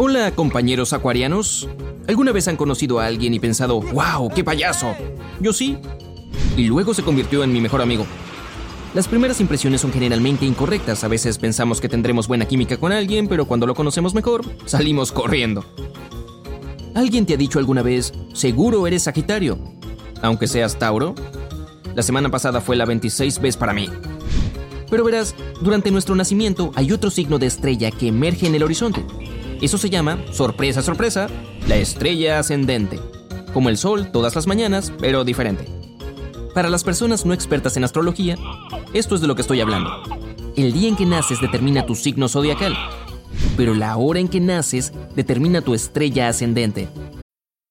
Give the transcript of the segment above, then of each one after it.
Hola, compañeros acuarianos. ¿Alguna vez han conocido a alguien y pensado, wow, qué payaso? Yo sí. Y luego se convirtió en mi mejor amigo. Las primeras impresiones son generalmente incorrectas. A veces pensamos que tendremos buena química con alguien, pero cuando lo conocemos mejor, salimos corriendo. ¿Alguien te ha dicho alguna vez, seguro eres Sagitario? Aunque seas Tauro. La semana pasada fue la 26 vez para mí. Pero verás, durante nuestro nacimiento hay otro signo de estrella que emerge en el horizonte. Eso se llama, sorpresa, sorpresa, la estrella ascendente. Como el sol todas las mañanas, pero diferente. Para las personas no expertas en astrología, esto es de lo que estoy hablando. El día en que naces determina tu signo zodiacal, pero la hora en que naces determina tu estrella ascendente.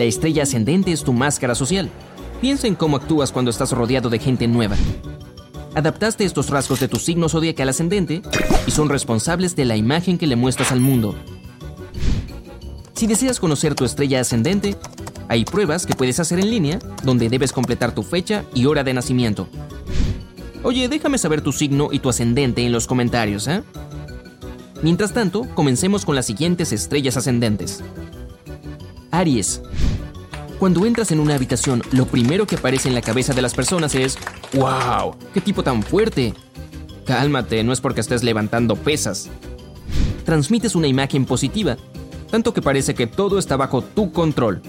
La estrella ascendente es tu máscara social. Piensa en cómo actúas cuando estás rodeado de gente nueva. Adaptaste estos rasgos de tu signo zodiacal ascendente y son responsables de la imagen que le muestras al mundo. Si deseas conocer tu estrella ascendente, hay pruebas que puedes hacer en línea donde debes completar tu fecha y hora de nacimiento. Oye, déjame saber tu signo y tu ascendente en los comentarios, ¿eh? Mientras tanto, comencemos con las siguientes estrellas ascendentes. Aries. Cuando entras en una habitación, lo primero que aparece en la cabeza de las personas es, ¡Wow! ¡Qué tipo tan fuerte! Cálmate, no es porque estés levantando pesas. Transmites una imagen positiva, tanto que parece que todo está bajo tu control.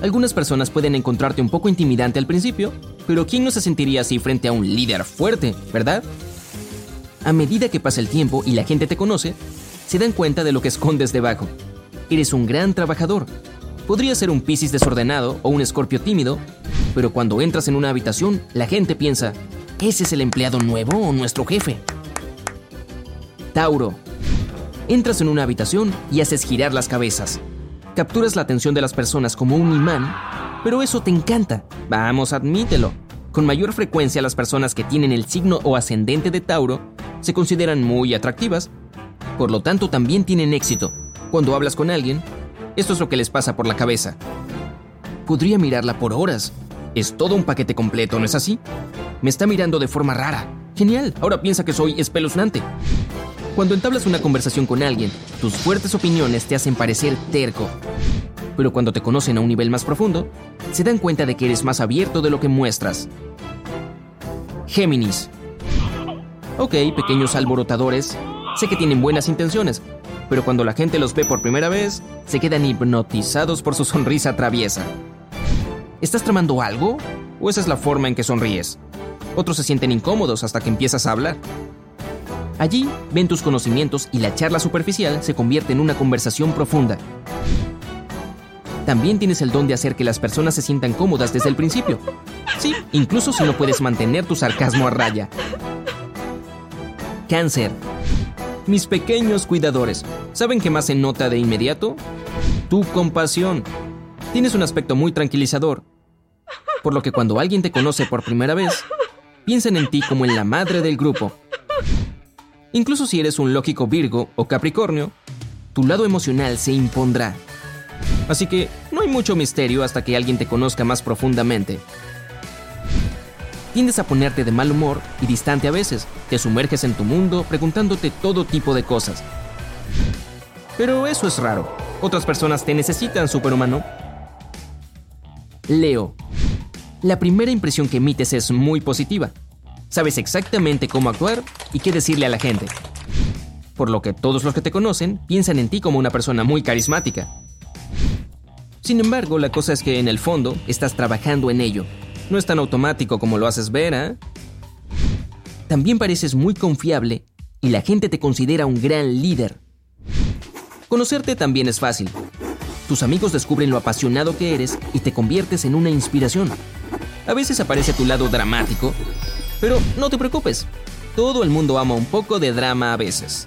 Algunas personas pueden encontrarte un poco intimidante al principio, pero ¿quién no se sentiría así frente a un líder fuerte, verdad? A medida que pasa el tiempo y la gente te conoce, se dan cuenta de lo que escondes debajo. Eres un gran trabajador. Podría ser un Piscis desordenado o un Escorpio tímido, pero cuando entras en una habitación, la gente piensa, ¿ese es el empleado nuevo o nuestro jefe? Tauro. Entras en una habitación y haces girar las cabezas. Capturas la atención de las personas como un imán, pero eso te encanta. Vamos, admítelo. Con mayor frecuencia las personas que tienen el signo o ascendente de Tauro se consideran muy atractivas, por lo tanto también tienen éxito. Cuando hablas con alguien, esto es lo que les pasa por la cabeza. Podría mirarla por horas. Es todo un paquete completo, ¿no es así? Me está mirando de forma rara. Genial, ahora piensa que soy espeluznante. Cuando entablas una conversación con alguien, tus fuertes opiniones te hacen parecer terco. Pero cuando te conocen a un nivel más profundo, se dan cuenta de que eres más abierto de lo que muestras. Géminis. Ok, pequeños alborotadores, sé que tienen buenas intenciones, pero cuando la gente los ve por primera vez, se quedan hipnotizados por su sonrisa traviesa. ¿Estás tramando algo? ¿O esa es la forma en que sonríes? Otros se sienten incómodos hasta que empiezas a hablar. Allí ven tus conocimientos y la charla superficial se convierte en una conversación profunda. También tienes el don de hacer que las personas se sientan cómodas desde el principio. Sí, incluso si no puedes mantener tu sarcasmo a raya. Cáncer. Mis pequeños cuidadores, ¿saben qué más se nota de inmediato? Tu compasión. Tienes un aspecto muy tranquilizador, por lo que cuando alguien te conoce por primera vez, piensan en ti como en la madre del grupo. Incluso si eres un lógico Virgo o Capricornio, tu lado emocional se impondrá. Así que no hay mucho misterio hasta que alguien te conozca más profundamente. Tiendes a ponerte de mal humor y distante a veces. Te sumerges en tu mundo preguntándote todo tipo de cosas. Pero eso es raro. Otras personas te necesitan, superhumano. Leo. La primera impresión que emites es muy positiva. Sabes exactamente cómo actuar y qué decirle a la gente. Por lo que todos los que te conocen piensan en ti como una persona muy carismática. Sin embargo, la cosa es que en el fondo estás trabajando en ello no es tan automático como lo haces ver, ¿eh? También pareces muy confiable y la gente te considera un gran líder. Conocerte también es fácil. Tus amigos descubren lo apasionado que eres y te conviertes en una inspiración. A veces aparece tu lado dramático, pero no te preocupes. Todo el mundo ama un poco de drama a veces.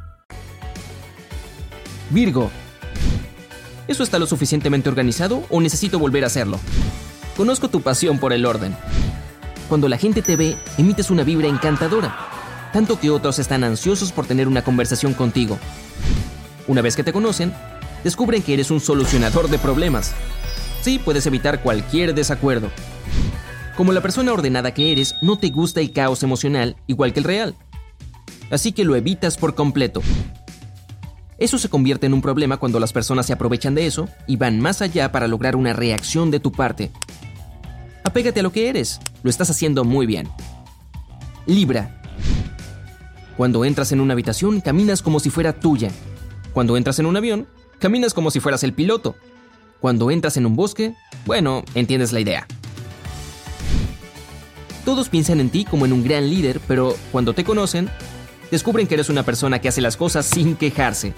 Virgo. ¿Eso está lo suficientemente organizado o necesito volver a hacerlo? Conozco tu pasión por el orden. Cuando la gente te ve, emites una vibra encantadora, tanto que otros están ansiosos por tener una conversación contigo. Una vez que te conocen, descubren que eres un solucionador de problemas. Sí, puedes evitar cualquier desacuerdo. Como la persona ordenada que eres, no te gusta el caos emocional igual que el real. Así que lo evitas por completo. Eso se convierte en un problema cuando las personas se aprovechan de eso y van más allá para lograr una reacción de tu parte. Apégate a lo que eres, lo estás haciendo muy bien. Libra. Cuando entras en una habitación, caminas como si fuera tuya. Cuando entras en un avión, caminas como si fueras el piloto. Cuando entras en un bosque, bueno, entiendes la idea. Todos piensan en ti como en un gran líder, pero cuando te conocen, descubren que eres una persona que hace las cosas sin quejarse.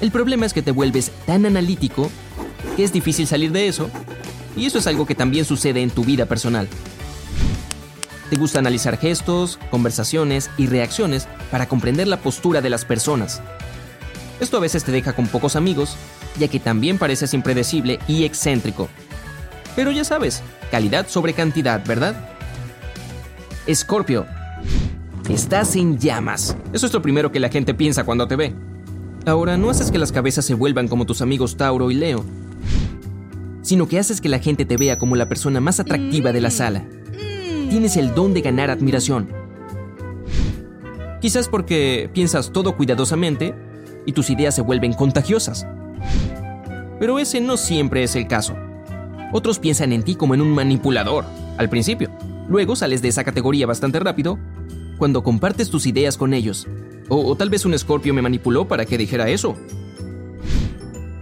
El problema es que te vuelves tan analítico que es difícil salir de eso, y eso es algo que también sucede en tu vida personal. Te gusta analizar gestos, conversaciones y reacciones para comprender la postura de las personas. Esto a veces te deja con pocos amigos, ya que también pareces impredecible y excéntrico. Pero ya sabes, calidad sobre cantidad, ¿verdad? Escorpio, Estás en llamas. Eso es lo primero que la gente piensa cuando te ve. Ahora, no haces que las cabezas se vuelvan como tus amigos Tauro y Leo, sino que haces que la gente te vea como la persona más atractiva de la sala. Tienes el don de ganar admiración. Quizás porque piensas todo cuidadosamente y tus ideas se vuelven contagiosas. Pero ese no siempre es el caso. Otros piensan en ti como en un manipulador, al principio. Luego sales de esa categoría bastante rápido cuando compartes tus ideas con ellos. O, tal vez un escorpio me manipuló para que dijera eso.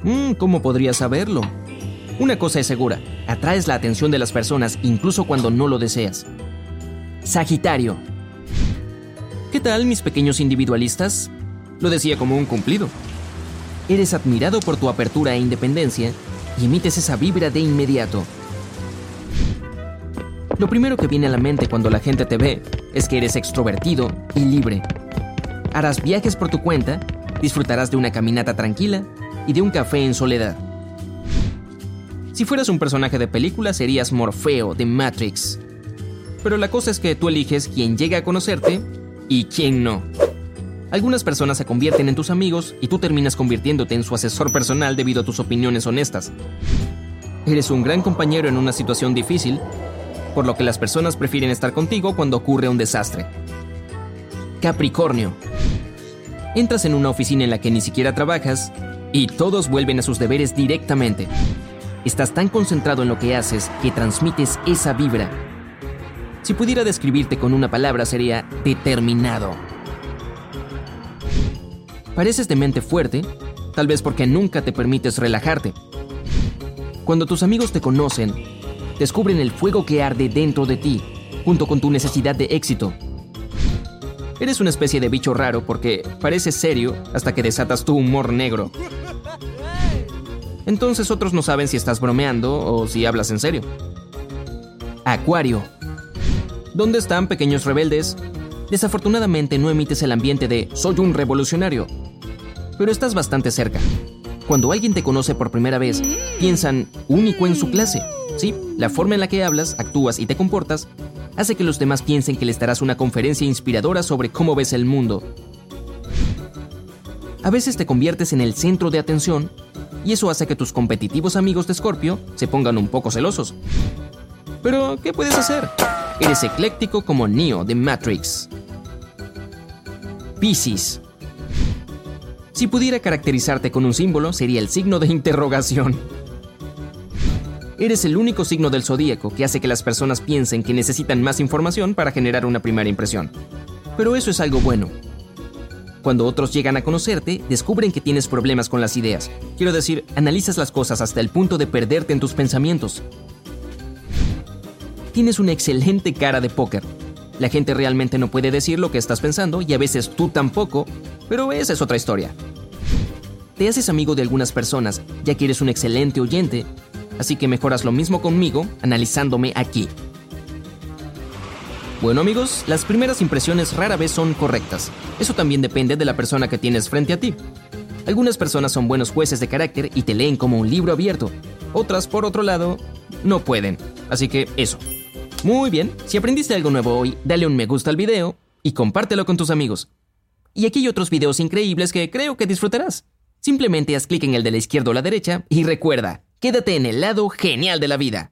Mm, ¿Cómo podría saberlo? Una cosa es segura, atraes la atención de las personas incluso cuando no lo deseas. Sagitario. ¿Qué tal, mis pequeños individualistas? Lo decía como un cumplido. Eres admirado por tu apertura e independencia y emites esa vibra de inmediato. Lo primero que viene a la mente cuando la gente te ve es que eres extrovertido y libre. Harás viajes por tu cuenta, disfrutarás de una caminata tranquila y de un café en soledad. Si fueras un personaje de película serías Morfeo de Matrix. Pero la cosa es que tú eliges quién llega a conocerte y quién no. Algunas personas se convierten en tus amigos y tú terminas convirtiéndote en su asesor personal debido a tus opiniones honestas. Eres un gran compañero en una situación difícil por lo que las personas prefieren estar contigo cuando ocurre un desastre. Capricornio. Entras en una oficina en la que ni siquiera trabajas y todos vuelven a sus deberes directamente. Estás tan concentrado en lo que haces que transmites esa vibra. Si pudiera describirte con una palabra sería determinado. Pareces de mente fuerte, tal vez porque nunca te permites relajarte. Cuando tus amigos te conocen, descubren el fuego que arde dentro de ti, junto con tu necesidad de éxito. Eres una especie de bicho raro porque pareces serio hasta que desatas tu humor negro. Entonces otros no saben si estás bromeando o si hablas en serio. Acuario. ¿Dónde están pequeños rebeldes? Desafortunadamente no emites el ambiente de soy un revolucionario, pero estás bastante cerca. Cuando alguien te conoce por primera vez, piensan único en su clase. La forma en la que hablas, actúas y te comportas hace que los demás piensen que les darás una conferencia inspiradora sobre cómo ves el mundo. A veces te conviertes en el centro de atención y eso hace que tus competitivos amigos de Scorpio se pongan un poco celosos. Pero, ¿qué puedes hacer? Eres ecléctico como Neo de Matrix. Piscis. Si pudiera caracterizarte con un símbolo, sería el signo de interrogación. Eres el único signo del zodíaco que hace que las personas piensen que necesitan más información para generar una primera impresión. Pero eso es algo bueno. Cuando otros llegan a conocerte, descubren que tienes problemas con las ideas. Quiero decir, analizas las cosas hasta el punto de perderte en tus pensamientos. Tienes una excelente cara de póker. La gente realmente no puede decir lo que estás pensando y a veces tú tampoco, pero esa es otra historia. Te haces amigo de algunas personas ya que eres un excelente oyente, así que mejoras lo mismo conmigo analizándome aquí. Bueno amigos, las primeras impresiones rara vez son correctas. Eso también depende de la persona que tienes frente a ti. Algunas personas son buenos jueces de carácter y te leen como un libro abierto. Otras, por otro lado, no pueden. Así que eso. Muy bien, si aprendiste algo nuevo hoy, dale un me gusta al video y compártelo con tus amigos. Y aquí hay otros videos increíbles que creo que disfrutarás. Simplemente haz clic en el de la izquierda o la derecha y recuerda, quédate en el lado genial de la vida.